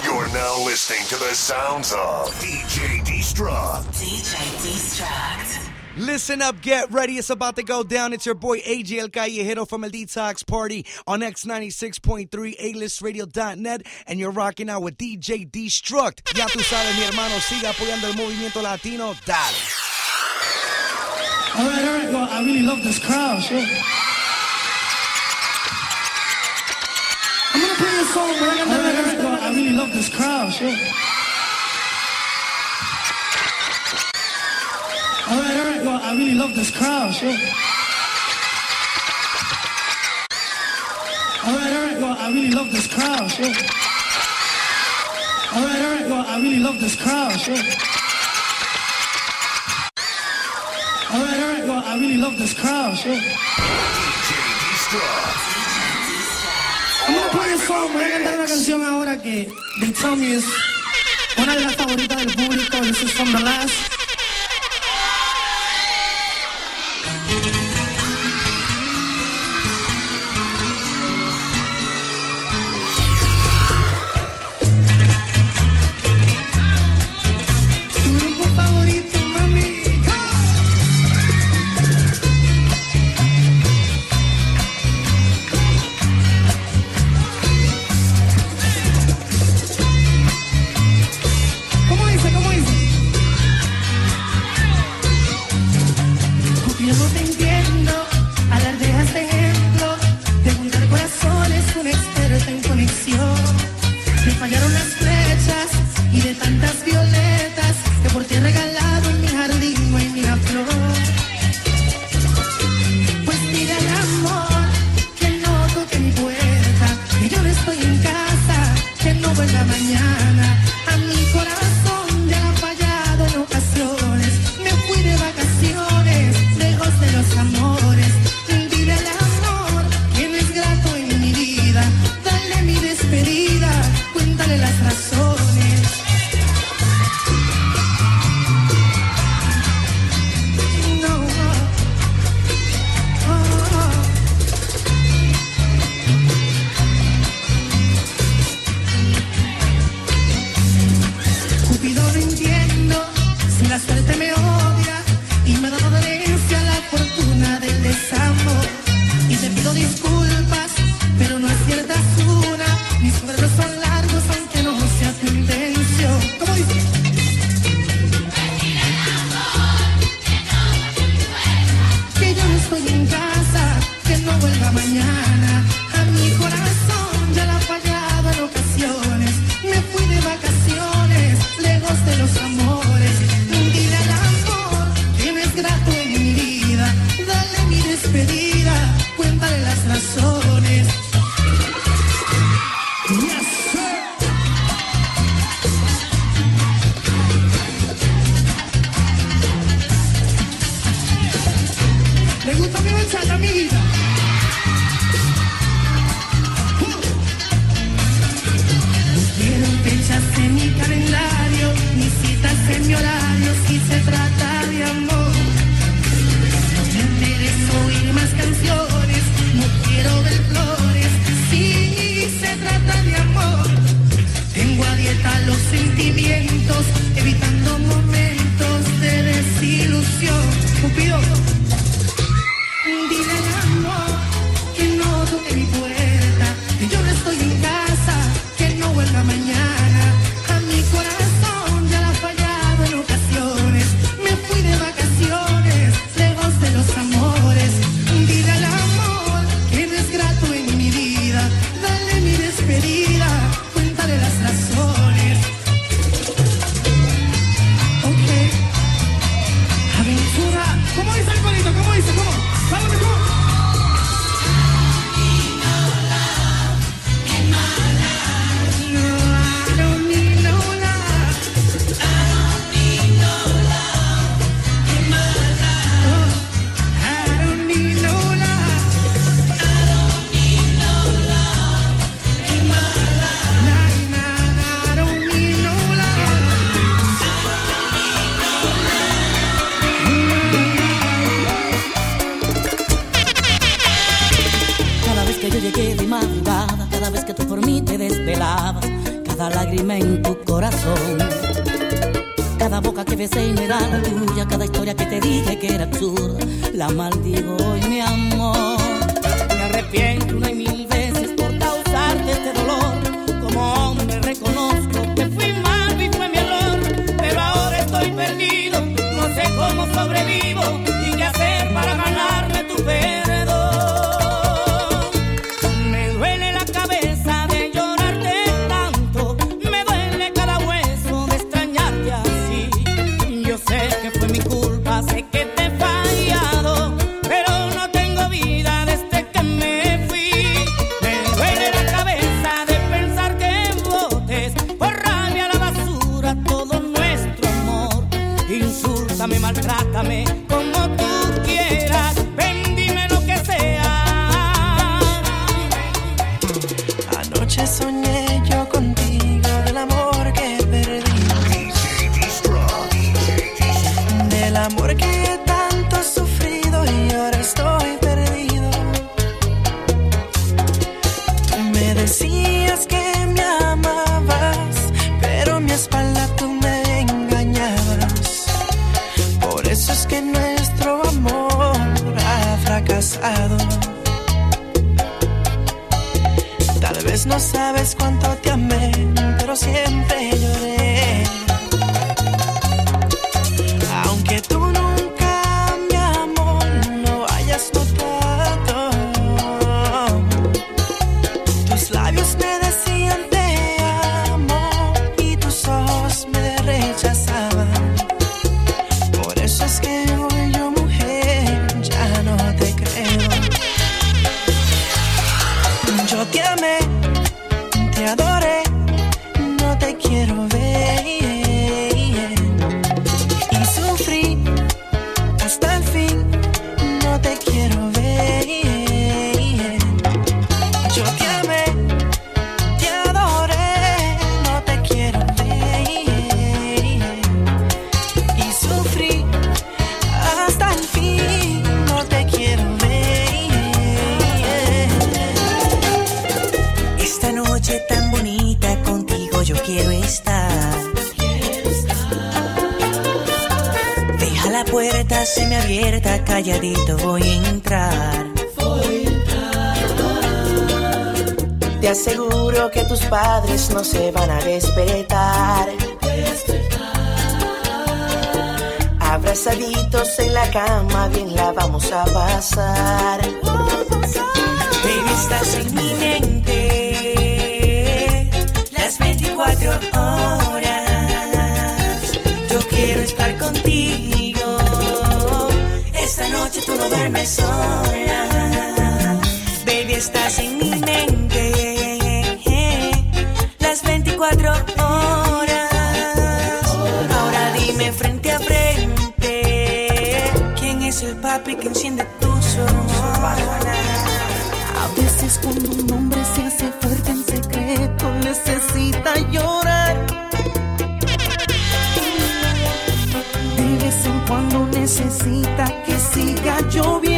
You're now listening to the sounds of DJ Destruct. DJ Destruct. Listen up, get ready. It's about to go down. It's your boy AJ El Callejero from El Detox Party on X96.3 A-listradio.net. And you're rocking out with DJ Destruct. Ya tú sabes, mi hermano, siga apoyando el movimiento latino. Dale. All right, all right. Well, I really love this crowd. Sure. I'm gonna play a song, but I got really love this crowd. Sure. All right, all right. Well, I really love this crowd. Sure. All right, all right. Well, I really love this crowd. Sure. All right, all right. Well, I really love this crowd. Sure. All right, all right. Well, I really love this crowd. Sure. DJ Destruct. Play a song, voy a cantar una canción ahora que they tell me es una de las favoritas del público. This is from the last. Bachata, amiguita? No quiero fechas en mi calendario, ni citas en mi horario si se trata de amor. No me interesa oír más canciones, no quiero ver flores si se trata de amor. Tengo a dieta los sentimientos, cada lágrima en tu corazón. Cada boca que besé y no era la tuya, cada historia que te dije que era absurda, la maldigo hoy, mi amor. Me arrepiento una y mil veces por causarte este dolor. Como hombre reconozco que fui mal y fue mi error, pero ahora estoy perdido, no sé cómo sobrevivo y qué hacer para ganarme tu fe. puerta se me abierta, calladito voy a entrar. Te aseguro que tus padres no se van a despertar. Abrazaditos en la cama, bien la vamos a pasar. Oh, Baby, estás en mi mente. Las 24 horas. Yo quiero estar contigo noche tú no sola. Baby, estás en mi mente. Las 24 horas. Ahora dime frente a frente. ¿Quién es el papi que enciende tus ojos? A veces cuando un hombre se hace fuerte en secreto necesita llorar. De vez en cuando necesita yo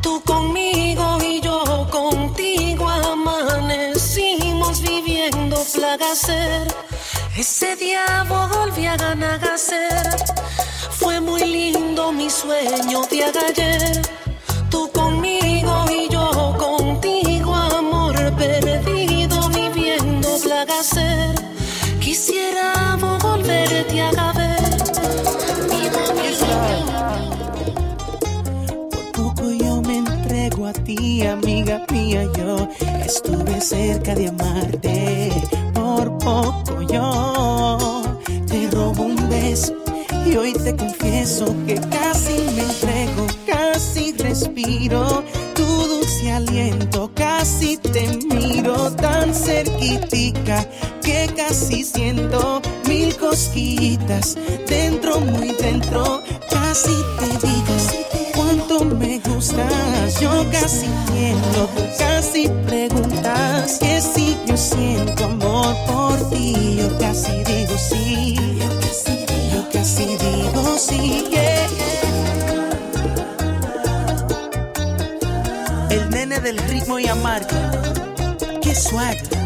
tú conmigo y yo contigo amanecimos viviendo placer. Ese día volví a ganar a. Fue muy lindo mi sueño de ayer. yo estuve cerca de amarte, por poco yo te robo un beso y hoy te confieso que casi me entrego, casi respiro tu dulce aliento, casi te miro tan cerquitica que casi siento mil cosquillitas dentro, muy dentro, casi te digas cuánto me gustas, yo casi siento si preguntas que si yo siento amor por ti, yo casi digo sí, yo casi digo sí, yeah. El nene del ritmo y amargo, que suave.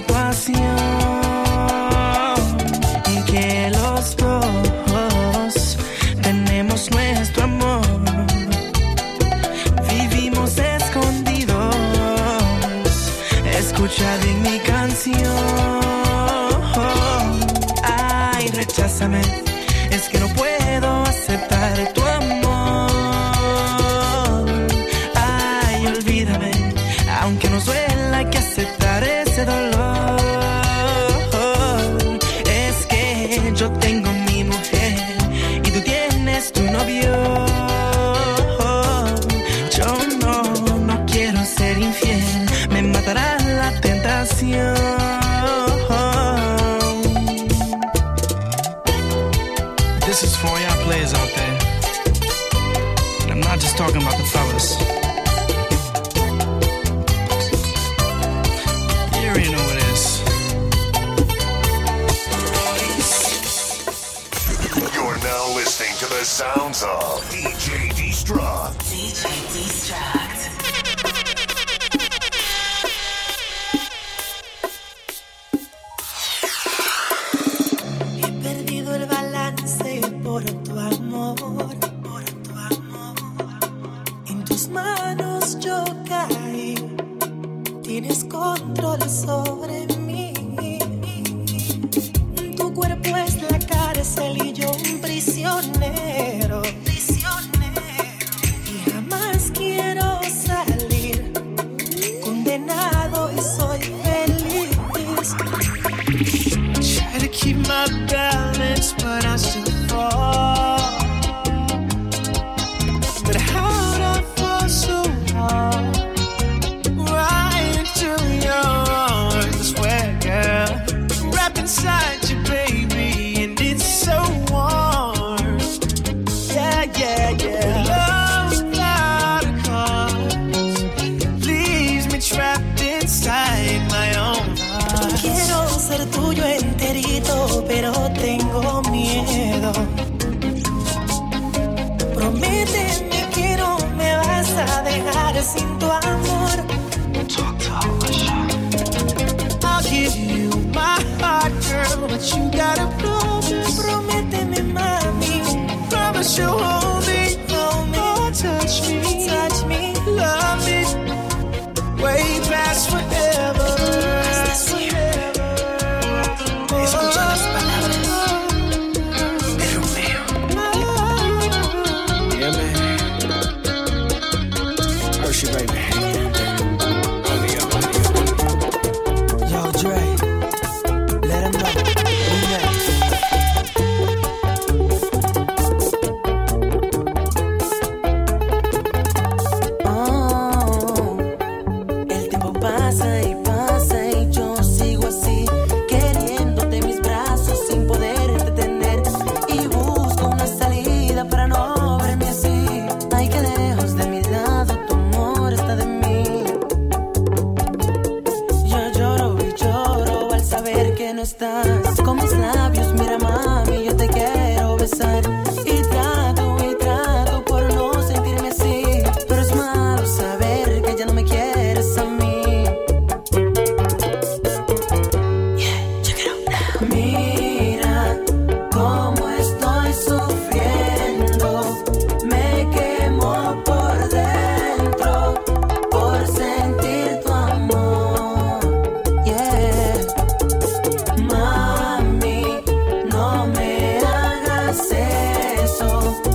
situación. tienes control sobre soul.